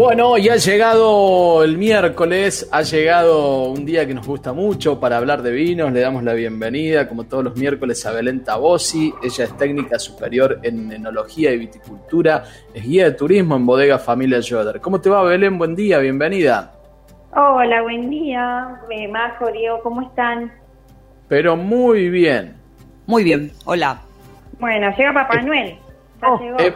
Bueno, ya ha llegado el miércoles, ha llegado un día que nos gusta mucho para hablar de vinos. Le damos la bienvenida, como todos los miércoles, a Belén Tabosi. Ella es técnica superior en enología y viticultura, es guía de turismo en Bodega Familia Joder. ¿Cómo te va, Belén? Buen día, bienvenida. Hola, buen día. Majo, Diego, ¿cómo están? Pero muy bien. Muy bien, hola. Bueno, llega Papá Noel. Ya llegó. Eh,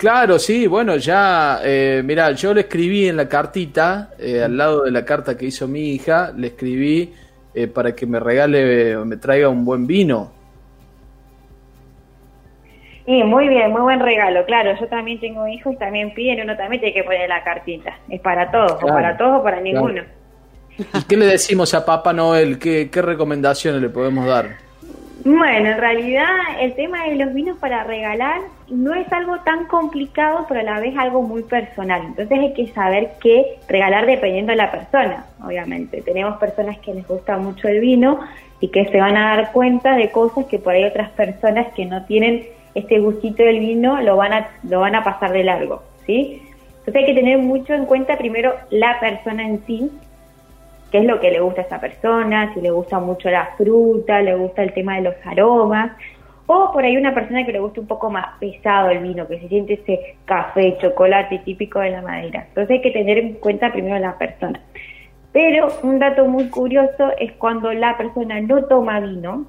Claro, sí, bueno, ya, eh, mira, yo le escribí en la cartita, eh, al lado de la carta que hizo mi hija, le escribí eh, para que me regale, me traiga un buen vino. Sí, muy bien, muy buen regalo. Claro, yo también tengo hijos y también piden, uno también tiene que poner la cartita. Es para todos, o para todos o para ninguno. ¿Y qué le decimos a Papá Noel? ¿Qué, qué recomendaciones le podemos dar? Bueno, en realidad el tema de los vinos para regalar no es algo tan complicado, pero a la vez algo muy personal. Entonces hay que saber qué regalar dependiendo de la persona, obviamente. Tenemos personas que les gusta mucho el vino y que se van a dar cuenta de cosas que por ahí otras personas que no tienen este gustito del vino lo van a, lo van a pasar de largo, ¿sí? Entonces hay que tener mucho en cuenta primero la persona en sí, qué es lo que le gusta a esa persona, si le gusta mucho la fruta, le gusta el tema de los aromas, o por ahí una persona que le gusta un poco más pesado el vino, que se siente ese café, chocolate típico de la madera. Entonces hay que tener en cuenta primero la persona. Pero un dato muy curioso es cuando la persona no toma vino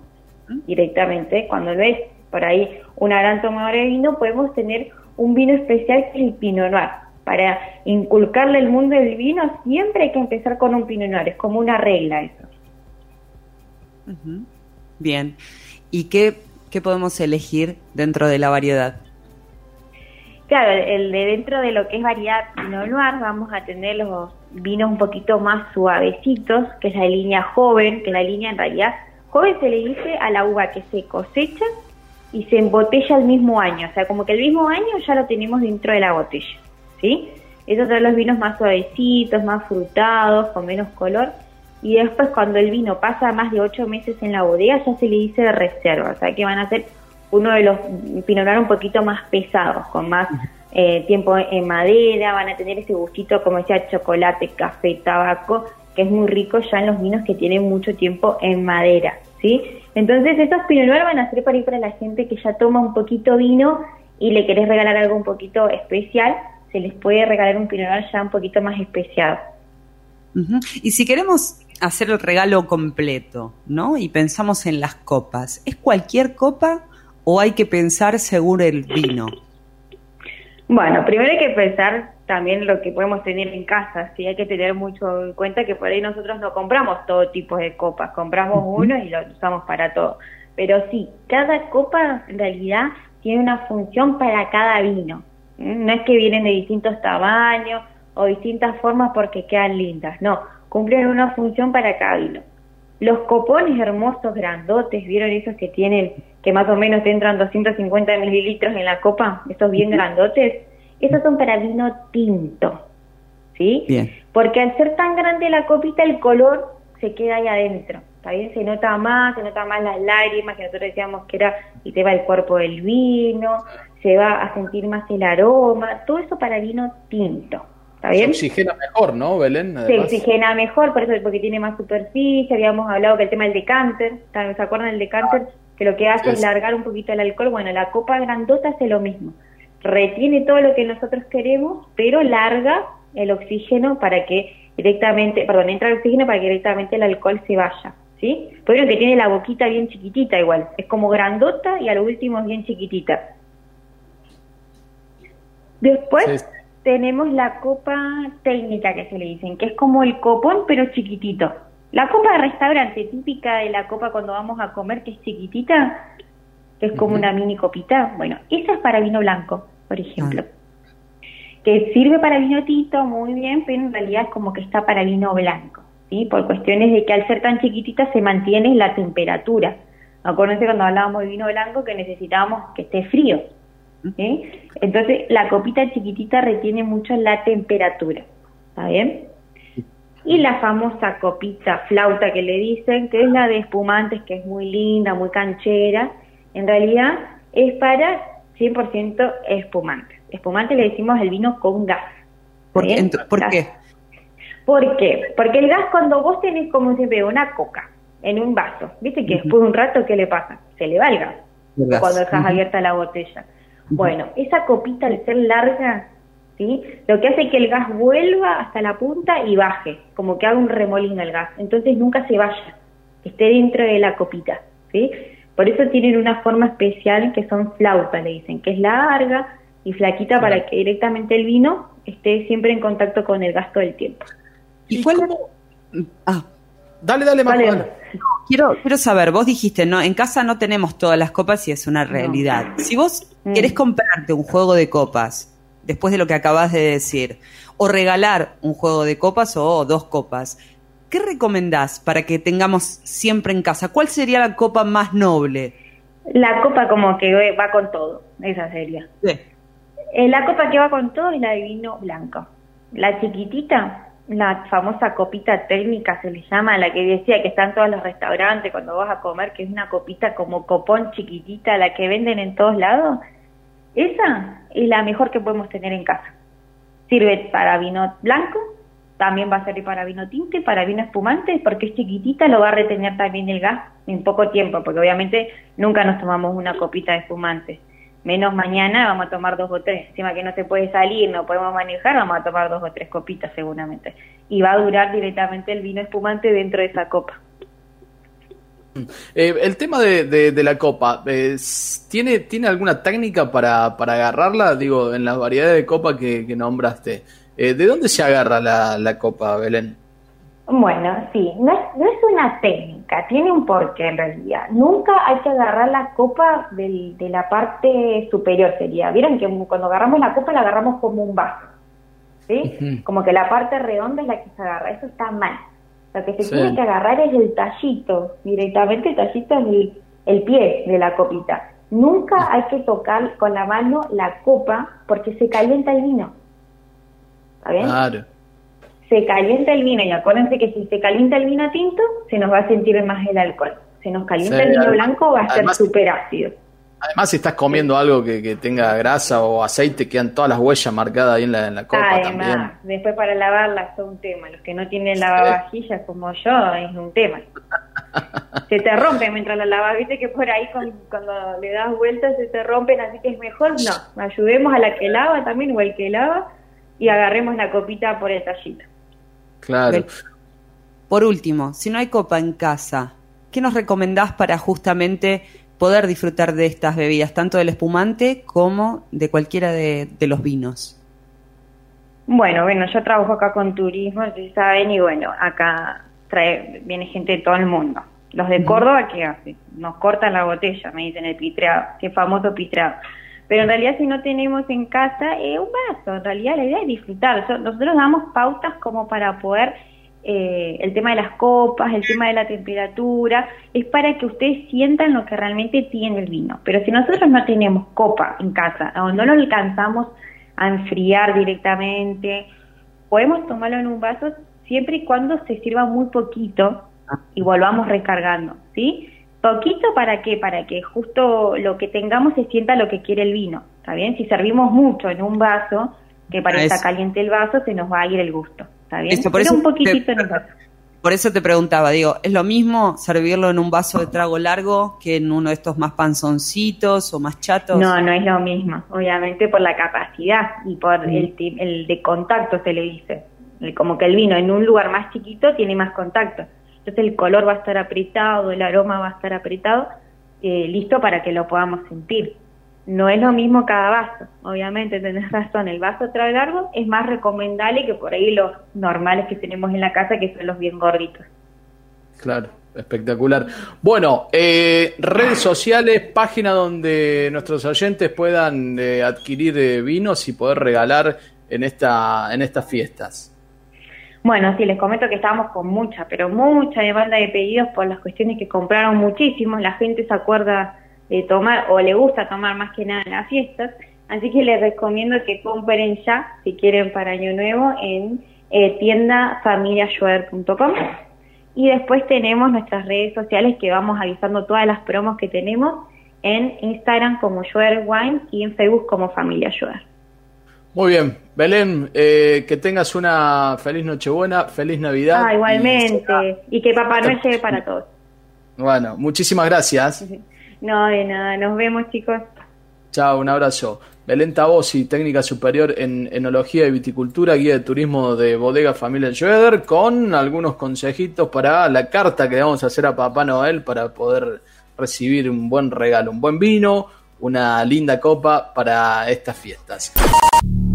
directamente, cuando no es por ahí una gran tomadora de vino, podemos tener un vino especial que es el Pinot Noir. Para inculcarle el mundo del vino siempre hay que empezar con un Pinot Noir, es como una regla eso. Bien. ¿Y qué, qué podemos elegir dentro de la variedad? Claro, el de dentro de lo que es variedad Pinot Noir vamos a tener los vinos un poquito más suavecitos, que es la línea joven, que la línea en realidad joven se le dice a la uva que se cosecha y se embotella el mismo año, o sea, como que el mismo año ya lo tenemos dentro de la botella, ¿sí? Esos son los vinos más suavecitos, más frutados, con menos color. Y después cuando el vino pasa más de ocho meses en la bodega ya se le dice de reserva, o sea que van a ser uno de los Pinot Noir un poquito más pesados, con más eh, tiempo en madera, van a tener ese gustito, como decía, chocolate, café, tabaco, que es muy rico ya en los vinos que tienen mucho tiempo en madera, ¿sí? Entonces esos Pinot Noir van a ser para ir para la gente que ya toma un poquito vino y le querés regalar algo un poquito especial, se les puede regalar un Pinot Noir ya un poquito más especiado. Y si queremos hacer el regalo completo, ¿no? Y pensamos en las copas, ¿es cualquier copa o hay que pensar según el vino? Bueno, primero hay que pensar también lo que podemos tener en casa, sí hay que tener mucho en cuenta que por ahí nosotros no compramos todo tipo de copas, compramos uno y lo usamos para todo. Pero sí, cada copa en realidad tiene una función para cada vino. No es que vienen de distintos tamaños o distintas formas porque quedan lindas, no, cumplen una función para cada vino. Los copones hermosos, grandotes, ¿vieron esos que tienen, que más o menos entran 250 mililitros en la copa? Esos bien grandotes. Esos son para vino tinto, ¿sí? Bien. Porque al ser tan grande la copita, el color se queda ahí adentro. ¿Está bien? Se nota más, se nota más las lágrimas, que nosotros decíamos que era el tema del cuerpo del vino, se va a sentir más el aroma, todo eso para vino tinto. ¿Está Se bien? oxigena mejor, ¿no, Belén? se oxigena mejor, por eso porque tiene más superficie, habíamos hablado que el tema del decanter. ¿se acuerdan del decanter? Que lo que hace es largar un poquito el alcohol, bueno, la copa grandota hace lo mismo, retiene todo lo que nosotros queremos, pero larga el oxígeno para que directamente, perdón, entra el oxígeno para que directamente el alcohol se vaya, ¿sí? Pero que tiene la boquita bien chiquitita igual, es como grandota y a lo último es bien chiquitita. Después Sí, tenemos la copa técnica que se le dicen, que es como el copón pero chiquitito. La copa de restaurante típica de la copa cuando vamos a comer que es chiquitita, que es como una mini copita, bueno, esa es para vino blanco, por ejemplo. Que sirve para vino tinto muy bien, pero en realidad es como que está para vino blanco, ¿sí? Por cuestiones de que al ser tan chiquitita se mantiene la temperatura. Acuérdense cuando hablábamos de vino blanco que necesitábamos que esté frío. Entonces, la copita chiquitita retiene mucho la temperatura. ¿Está bien? Y la famosa copita flauta que le dicen, que es la de espumantes, que es muy linda, muy canchera, en realidad es para 100% espumante. Espumante le decimos el vino con gas. ¿Por, ¿Por qué? ¿Por qué? Porque el gas cuando vos tenés como siempre una coca en un vaso, viste que después de un rato, ¿qué le pasa? Se le va el gas, cuando dejas abierta la botella. Bueno, esa copita al ser larga, ¿sí? Lo que hace es que el gas vuelva hasta la punta y baje, como que haga un remolino el gas. Entonces nunca se vaya, esté dentro de la copita, ¿sí? Por eso tienen una forma especial que son flautas, le dicen, que es larga y flaquita para que directamente el vino esté siempre en contacto con el gas todo el tiempo. ¿Y, cuál? Ah, dale, dale, más. Quiero, quiero saber, vos dijiste, no, en casa no tenemos todas las copas y es una realidad. Si vos mm. querés comprarte un juego de copas, después de lo que acabas de decir, o regalar un juego de copas o dos copas, ¿qué recomendás para que tengamos siempre en casa? ¿Cuál sería la copa más noble? La copa como que va con todo, esa sería. Sí. Eh, la copa que va con todo es la de vino blanco. La chiquitita la famosa copita técnica se le llama, la que decía que está en todos los restaurantes cuando vas a comer, que es una copita como copón chiquitita, la que venden en todos lados, esa es la mejor que podemos tener en casa. Sirve para vino blanco, también va a servir para vino tinte, para vino espumante, porque es chiquitita, lo va a retener también el gas en poco tiempo, porque obviamente nunca nos tomamos una copita de espumante menos mañana vamos a tomar dos o tres. Encima que no se puede salir, no podemos manejar, vamos a tomar dos o tres copitas seguramente. Y va a durar directamente el vino espumante dentro de esa copa. Eh, el tema de, de, la copa, eh, ¿tiene, ¿tiene alguna técnica para, para agarrarla? Digo, en las variedades de copa que, nombraste. Eh, ¿De dónde se agarra la, la copa, Belén? Bueno, sí, no es, no es una técnica, tiene un porqué en realidad. Nunca hay que agarrar la copa del, de la parte superior, sería. Vieron que cuando agarramos la copa la agarramos como un vaso, ¿sí? Como que la parte redonda es la que se agarra, eso está mal. Lo que se tiene que agarrar es el tallito, directamente el tallito es el, el pie de la copita. Nunca hay que tocar con la mano la copa porque se calienta el vino. ¿Está bien? Claro se calienta el vino y acuérdense que si se calienta el vino tinto, se nos va a sentir más el alcohol. Se nos calienta el vino blanco, va a ser súper ácido. Además, si estás comiendo algo que, tenga grasa o aceite, quedan todas las huellas marcadas ahí en la, en la copa Además, después para lavarlas es un tema. Los que no tienen lavavajillas como yo, es un tema. se te rompe mientras la lavas, viste que por ahí cuando le das vueltas se te rompen, así que es mejor no. Ayudemos a la que lava también o el que lava y agarremos la copita por el tallito. Claro. Por último, si no hay copa en casa, ¿qué nos recomendás para justamente poder disfrutar de estas bebidas, tanto del espumante como de cualquiera de, los vinos? Bueno, bueno, yo trabajo acá con turismo, ustedes saben, y bueno, acá trae, viene gente de todo el mundo. Los de Córdoba, ¿qué hacen? Nos cortan la botella, me dicen el pitreado, qué famoso pitreado. Pero en realidad si no tenemos en casa eh, un vaso, en realidad la idea es disfrutar. Nosotros damos pautas como para poder, eh, el tema de las copas, el tema de la temperatura, es para que ustedes sientan lo que realmente tiene el vino. Pero si nosotros no tenemos copa en casa, o no lo alcanzamos a enfriar directamente, podemos tomarlo en un vaso siempre y cuando se sirva muy poquito y volvamos recargando, ¿sí? Poquito para qué? Para que justo lo que tengamos se sienta lo que quiere el vino, ¿está bien? Si servimos mucho en un vaso, que parezca caliente el vaso, se nos va a ir el gusto, ¿está bien? por eso un poquitito en el vaso. Por eso te preguntaba, digo, ¿es lo mismo servirlo en un vaso de trago largo que en uno de estos más panzoncitos o más chatos? No, no es lo mismo, obviamente por la capacidad y por el, el de contacto se le dice. Como que el vino en un lugar más chiquito tiene más contacto entonces el color va a estar apretado, el aroma va a estar apretado, eh, listo para que lo podamos sentir. No es lo mismo cada vaso, obviamente tenés razón, el vaso trae largo es más recomendable que por ahí los normales que tenemos en la casa, que son los bien gorditos. Claro, espectacular. Bueno, eh, redes sociales, página donde nuestros oyentes puedan eh, adquirir vinos y poder regalar en, esta, en estas fiestas. Bueno, sí, les comento que estábamos con mucha, pero mucha demanda de pedidos por las cuestiones que compraron muchísimo. La gente se acuerda de tomar o le gusta tomar más que nada en las fiestas. Así que les recomiendo que compren ya, si quieren para Año Nuevo, en eh, Y después tenemos nuestras redes sociales que vamos avisando todas las promos que tenemos en Instagram como Joer Wine y en Facebook como Familia Joer. Muy bien, Belén, eh, que tengas una feliz Nochebuena, feliz Navidad. Ah, igualmente, y, que Papá Noel llegue para todos. Bueno, muchísimas gracias. No, de nada, nos vemos chicos. Chao, un abrazo. Belén Tabosi, técnica superior en enología y viticultura, guía de turismo de Bodega Familia Schroeder, con algunos consejitos para la carta que vamos a hacer a Papá Noel para poder recibir un buen regalo, un buen vino, una linda copa para estas fiestas.